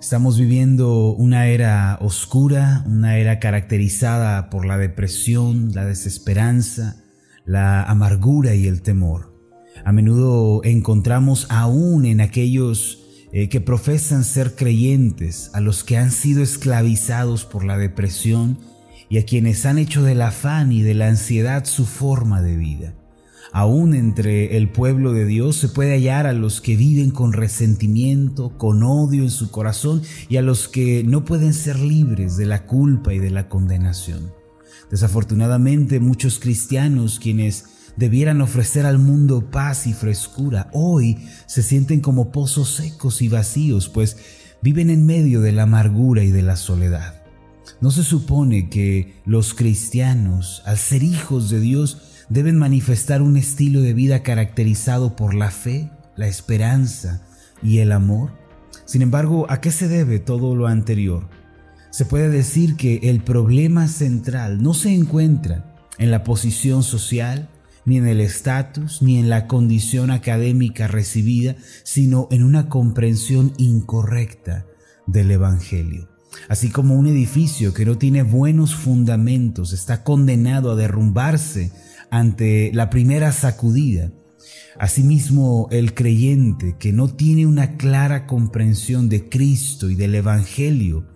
Estamos viviendo una era oscura, una era caracterizada por la depresión, la desesperanza, la amargura y el temor. A menudo encontramos aún en aquellos eh, que profesan ser creyentes, a los que han sido esclavizados por la depresión y a quienes han hecho del afán y de la ansiedad su forma de vida. Aún entre el pueblo de Dios se puede hallar a los que viven con resentimiento, con odio en su corazón y a los que no pueden ser libres de la culpa y de la condenación. Desafortunadamente muchos cristianos quienes debieran ofrecer al mundo paz y frescura, hoy se sienten como pozos secos y vacíos, pues viven en medio de la amargura y de la soledad. ¿No se supone que los cristianos, al ser hijos de Dios, deben manifestar un estilo de vida caracterizado por la fe, la esperanza y el amor. Sin embargo, ¿a qué se debe todo lo anterior? Se puede decir que el problema central no se encuentra en la posición social, ni en el estatus, ni en la condición académica recibida, sino en una comprensión incorrecta del Evangelio. Así como un edificio que no tiene buenos fundamentos está condenado a derrumbarse ante la primera sacudida. Asimismo, el creyente que no tiene una clara comprensión de Cristo y del Evangelio,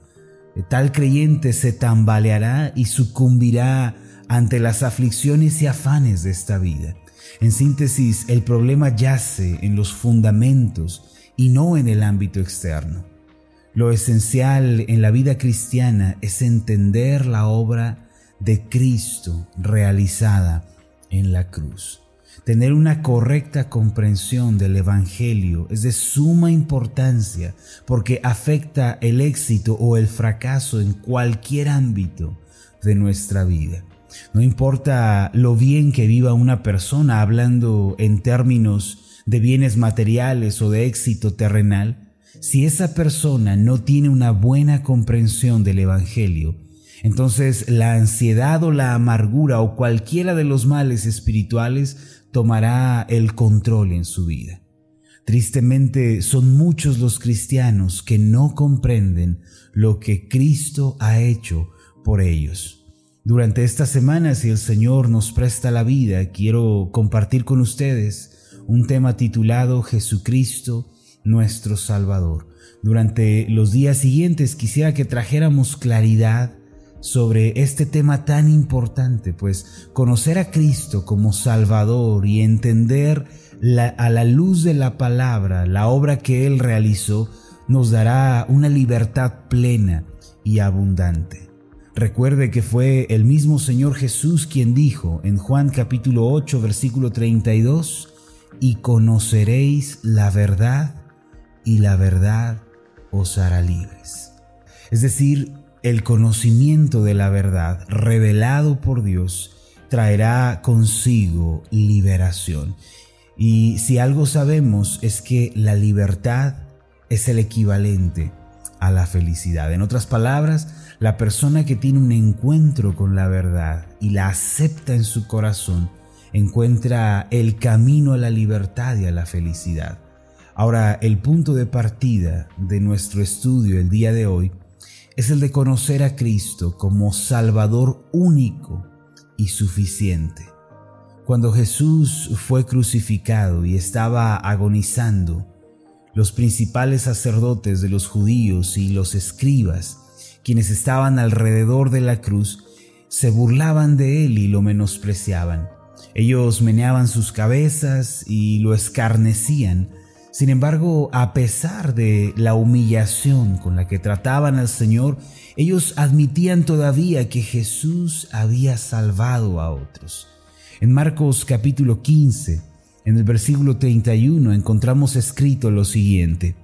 tal creyente se tambaleará y sucumbirá ante las aflicciones y afanes de esta vida. En síntesis, el problema yace en los fundamentos y no en el ámbito externo. Lo esencial en la vida cristiana es entender la obra de Cristo realizada en la cruz. Tener una correcta comprensión del Evangelio es de suma importancia porque afecta el éxito o el fracaso en cualquier ámbito de nuestra vida. No importa lo bien que viva una persona hablando en términos de bienes materiales o de éxito terrenal, si esa persona no tiene una buena comprensión del Evangelio, entonces la ansiedad o la amargura o cualquiera de los males espirituales tomará el control en su vida. Tristemente son muchos los cristianos que no comprenden lo que Cristo ha hecho por ellos. Durante esta semana, si el Señor nos presta la vida, quiero compartir con ustedes un tema titulado Jesucristo, nuestro Salvador. Durante los días siguientes quisiera que trajéramos claridad sobre este tema tan importante, pues conocer a Cristo como Salvador y entender a la luz de la palabra la obra que Él realizó nos dará una libertad plena y abundante. Recuerde que fue el mismo Señor Jesús quien dijo en Juan capítulo 8 versículo 32, y conoceréis la verdad y la verdad os hará libres. Es decir, el conocimiento de la verdad revelado por Dios traerá consigo liberación. Y si algo sabemos es que la libertad es el equivalente a la felicidad. En otras palabras, la persona que tiene un encuentro con la verdad y la acepta en su corazón, encuentra el camino a la libertad y a la felicidad. Ahora, el punto de partida de nuestro estudio el día de hoy es el de conocer a Cristo como Salvador único y suficiente. Cuando Jesús fue crucificado y estaba agonizando, los principales sacerdotes de los judíos y los escribas, quienes estaban alrededor de la cruz, se burlaban de él y lo menospreciaban. Ellos meneaban sus cabezas y lo escarnecían, sin embargo, a pesar de la humillación con la que trataban al Señor, ellos admitían todavía que Jesús había salvado a otros. En Marcos capítulo 15, en el versículo 31, encontramos escrito lo siguiente.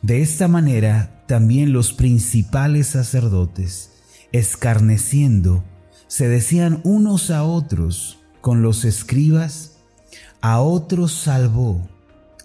De esta manera, también los principales sacerdotes, escarneciendo, se decían unos a otros con los escribas, a otros salvó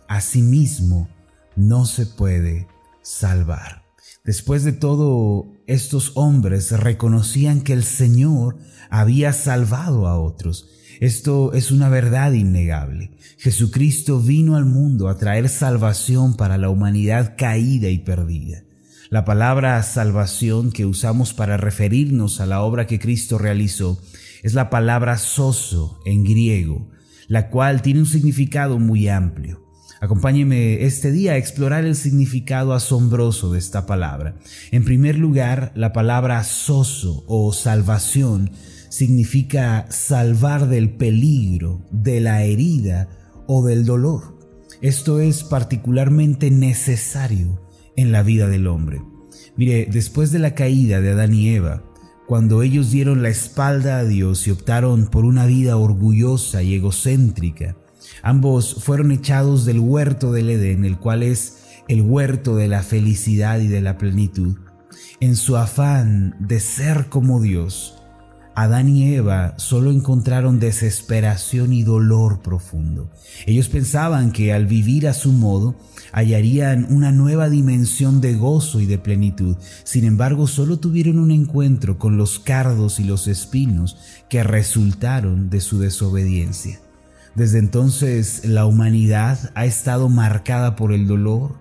Asimismo, no se puede salvar. Después de todo, estos hombres reconocían que el Señor había salvado a otros. Esto es una verdad innegable. Jesucristo vino al mundo a traer salvación para la humanidad caída y perdida. La palabra salvación que usamos para referirnos a la obra que Cristo realizó es la palabra soso en griego, la cual tiene un significado muy amplio. Acompáñeme este día a explorar el significado asombroso de esta palabra. En primer lugar, la palabra soso o salvación significa salvar del peligro, de la herida o del dolor. Esto es particularmente necesario en la vida del hombre. Mire, después de la caída de Adán y Eva, cuando ellos dieron la espalda a Dios y optaron por una vida orgullosa y egocéntrica, ambos fueron echados del huerto del Edén, el cual es el huerto de la felicidad y de la plenitud. En su afán de ser como Dios, Adán y Eva solo encontraron desesperación y dolor profundo. Ellos pensaban que al vivir a su modo hallarían una nueva dimensión de gozo y de plenitud. Sin embargo, solo tuvieron un encuentro con los cardos y los espinos que resultaron de su desobediencia. Desde entonces la humanidad ha estado marcada por el dolor,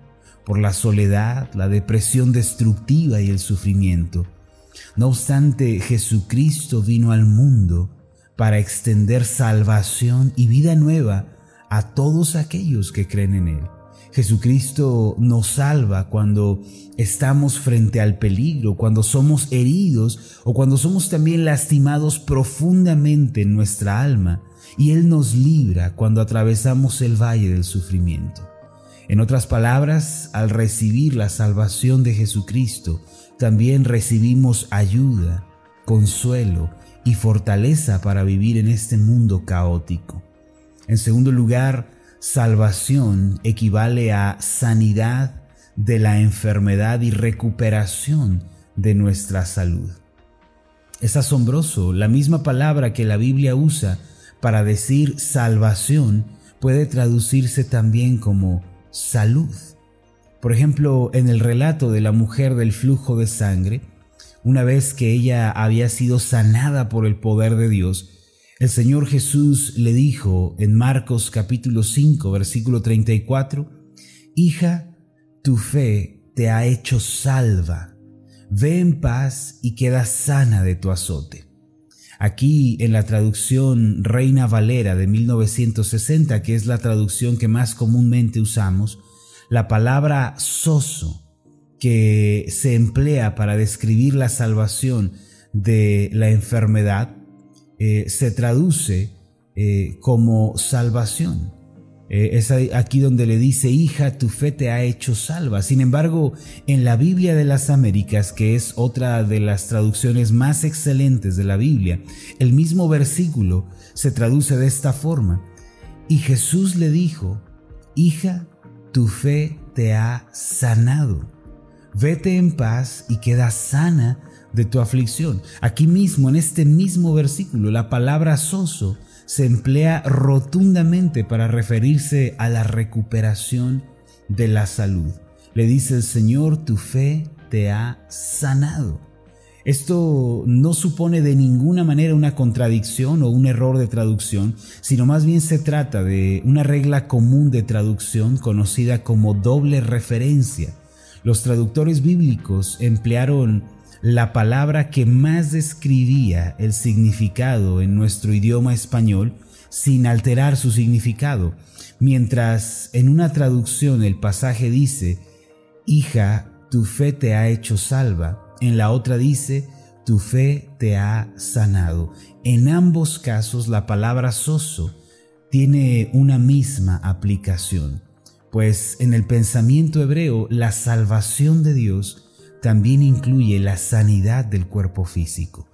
por la soledad, la depresión destructiva y el sufrimiento. No obstante, Jesucristo vino al mundo para extender salvación y vida nueva a todos aquellos que creen en Él. Jesucristo nos salva cuando estamos frente al peligro, cuando somos heridos o cuando somos también lastimados profundamente en nuestra alma. Y Él nos libra cuando atravesamos el valle del sufrimiento. En otras palabras, al recibir la salvación de Jesucristo, también recibimos ayuda, consuelo y fortaleza para vivir en este mundo caótico. En segundo lugar, salvación equivale a sanidad de la enfermedad y recuperación de nuestra salud. Es asombroso, la misma palabra que la Biblia usa para decir salvación puede traducirse también como salud. Por ejemplo, en el relato de la mujer del flujo de sangre, una vez que ella había sido sanada por el poder de Dios, el Señor Jesús le dijo en Marcos capítulo 5 versículo 34, Hija, tu fe te ha hecho salva, ve en paz y queda sana de tu azote. Aquí en la traducción Reina Valera de 1960, que es la traducción que más comúnmente usamos, la palabra soso, que se emplea para describir la salvación de la enfermedad, eh, se traduce eh, como salvación. Eh, es aquí donde le dice, hija, tu fe te ha hecho salva. Sin embargo, en la Biblia de las Américas, que es otra de las traducciones más excelentes de la Biblia, el mismo versículo se traduce de esta forma. Y Jesús le dijo, hija, tu fe te ha sanado. Vete en paz y queda sana de tu aflicción. Aquí mismo, en este mismo versículo, la palabra soso se emplea rotundamente para referirse a la recuperación de la salud. Le dice el Señor, tu fe te ha sanado. Esto no supone de ninguna manera una contradicción o un error de traducción, sino más bien se trata de una regla común de traducción conocida como doble referencia. Los traductores bíblicos emplearon la palabra que más describía el significado en nuestro idioma español sin alterar su significado, mientras en una traducción el pasaje dice, Hija, tu fe te ha hecho salva, en la otra dice, tu fe te ha sanado. En ambos casos la palabra soso tiene una misma aplicación, pues en el pensamiento hebreo la salvación de Dios también incluye la sanidad del cuerpo físico.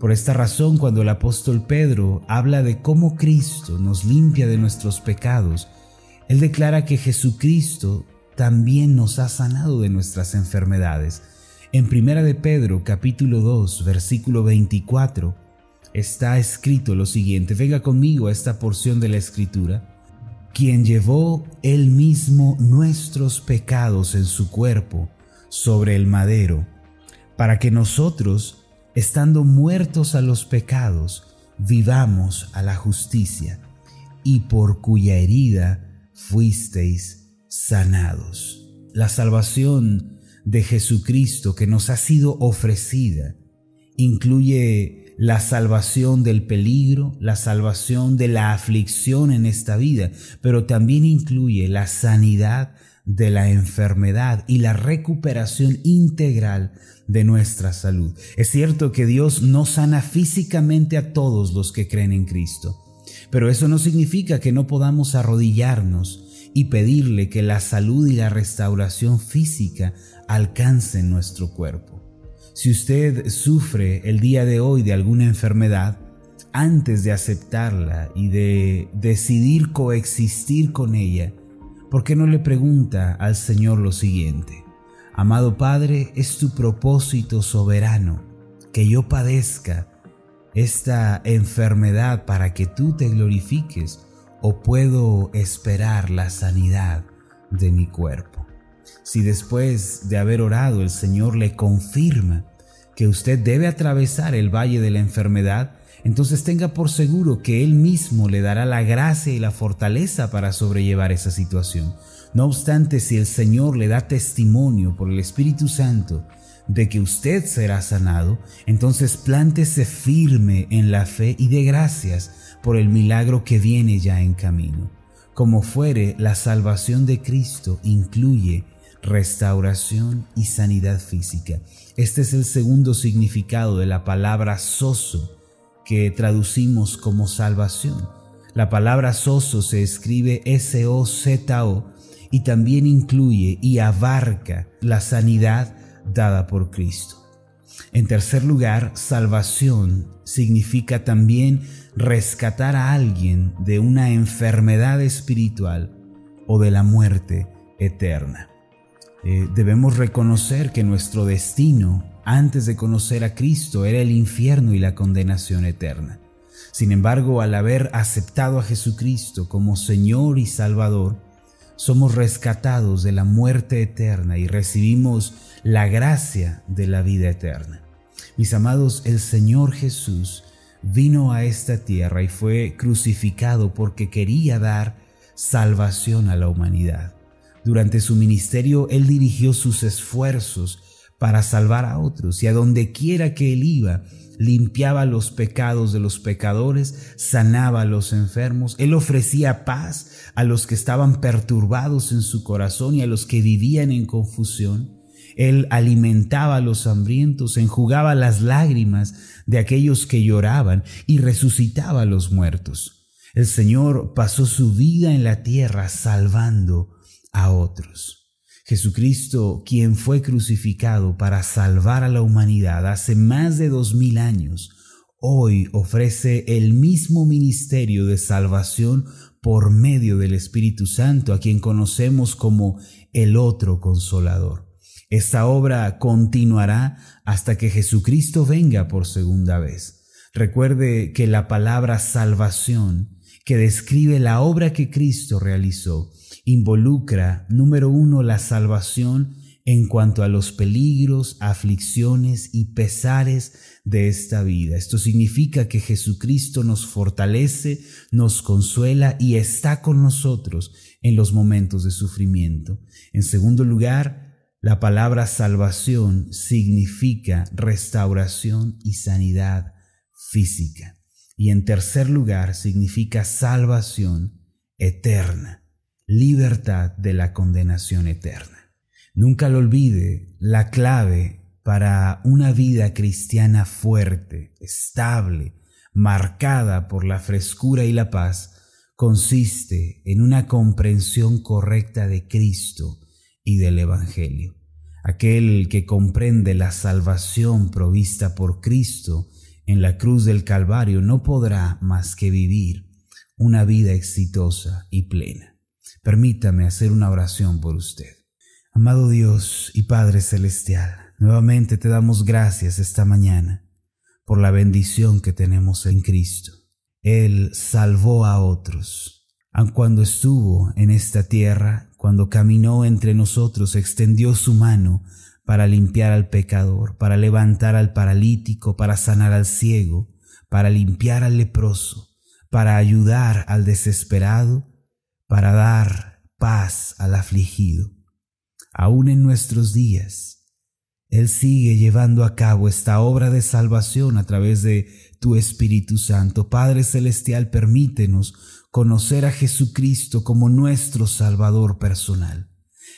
Por esta razón, cuando el apóstol Pedro habla de cómo Cristo nos limpia de nuestros pecados, él declara que Jesucristo también nos ha sanado de nuestras enfermedades. En Primera de Pedro capítulo 2 versículo 24 está escrito lo siguiente, venga conmigo a esta porción de la escritura, quien llevó él mismo nuestros pecados en su cuerpo sobre el madero, para que nosotros, estando muertos a los pecados, vivamos a la justicia, y por cuya herida fuisteis sanados. La salvación de Jesucristo que nos ha sido ofrecida incluye la salvación del peligro, la salvación de la aflicción en esta vida, pero también incluye la sanidad de la enfermedad y la recuperación integral de nuestra salud. Es cierto que Dios no sana físicamente a todos los que creen en Cristo, pero eso no significa que no podamos arrodillarnos y pedirle que la salud y la restauración física alcancen nuestro cuerpo. Si usted sufre el día de hoy de alguna enfermedad, antes de aceptarla y de decidir coexistir con ella, ¿por qué no le pregunta al Señor lo siguiente? Amado Padre, es tu propósito soberano que yo padezca esta enfermedad para que tú te glorifiques o puedo esperar la sanidad de mi cuerpo. Si después de haber orado el Señor le confirma que usted debe atravesar el valle de la enfermedad, entonces tenga por seguro que Él mismo le dará la gracia y la fortaleza para sobrellevar esa situación. No obstante, si el Señor le da testimonio por el Espíritu Santo de que usted será sanado, entonces plántese firme en la fe y de gracias por el milagro que viene ya en camino. Como fuere, la salvación de Cristo incluye restauración y sanidad física. Este es el segundo significado de la palabra soso, que traducimos como salvación. La palabra soso se escribe S-O-Z-O y también incluye y abarca la sanidad dada por Cristo. En tercer lugar, salvación significa también rescatar a alguien de una enfermedad espiritual o de la muerte eterna. Eh, debemos reconocer que nuestro destino antes de conocer a Cristo era el infierno y la condenación eterna. Sin embargo, al haber aceptado a Jesucristo como Señor y Salvador, somos rescatados de la muerte eterna y recibimos la gracia de la vida eterna. Mis amados, el Señor Jesús vino a esta tierra y fue crucificado porque quería dar salvación a la humanidad. Durante su ministerio, Él dirigió sus esfuerzos para salvar a otros y a donde quiera que Él iba, limpiaba los pecados de los pecadores, sanaba a los enfermos, Él ofrecía paz a los que estaban perturbados en su corazón y a los que vivían en confusión. Él alimentaba a los hambrientos, enjugaba las lágrimas de aquellos que lloraban y resucitaba a los muertos. El Señor pasó su vida en la tierra salvando a otros. Jesucristo, quien fue crucificado para salvar a la humanidad hace más de dos mil años, hoy ofrece el mismo ministerio de salvación por medio del Espíritu Santo, a quien conocemos como el otro consolador. Esta obra continuará hasta que Jesucristo venga por segunda vez. Recuerde que la palabra salvación, que describe la obra que Cristo realizó, involucra, número uno, la salvación en cuanto a los peligros, aflicciones y pesares de esta vida. Esto significa que Jesucristo nos fortalece, nos consuela y está con nosotros en los momentos de sufrimiento. En segundo lugar, la palabra salvación significa restauración y sanidad física. Y en tercer lugar, significa salvación eterna libertad de la condenación eterna. Nunca lo olvide, la clave para una vida cristiana fuerte, estable, marcada por la frescura y la paz, consiste en una comprensión correcta de Cristo y del Evangelio. Aquel que comprende la salvación provista por Cristo en la cruz del Calvario no podrá más que vivir una vida exitosa y plena. Permítame hacer una oración por usted. Amado Dios y Padre Celestial, nuevamente te damos gracias esta mañana por la bendición que tenemos en Cristo. Él salvó a otros. Aun cuando estuvo en esta tierra, cuando caminó entre nosotros, extendió su mano para limpiar al pecador, para levantar al paralítico, para sanar al ciego, para limpiar al leproso, para ayudar al desesperado para dar paz al afligido. aún en nuestros días. Él sigue llevando a cabo esta obra de salvación a través de tu Espíritu Santo. Padre Celestial, permítenos conocer a Jesucristo como nuestro Salvador personal.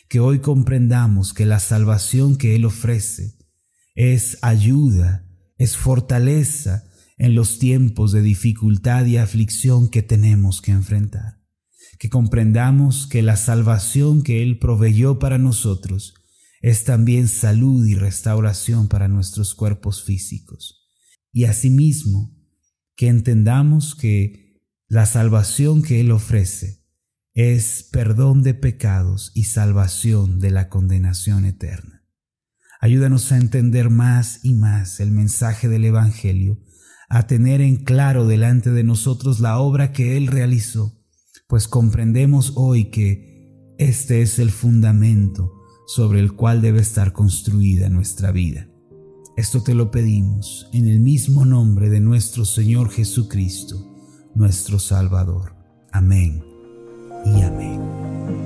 Que hoy comprendamos que la salvación que Él ofrece es ayuda, es fortaleza en los tiempos de dificultad y aflicción que tenemos que enfrentar. Que comprendamos que la salvación que Él proveyó para nosotros es también salud y restauración para nuestros cuerpos físicos. Y asimismo, que entendamos que la salvación que Él ofrece es perdón de pecados y salvación de la condenación eterna. Ayúdanos a entender más y más el mensaje del Evangelio, a tener en claro delante de nosotros la obra que Él realizó, pues comprendemos hoy que este es el fundamento sobre el cual debe estar construida nuestra vida. Esto te lo pedimos en el mismo nombre de nuestro Señor Jesucristo, nuestro Salvador. Amén y amén.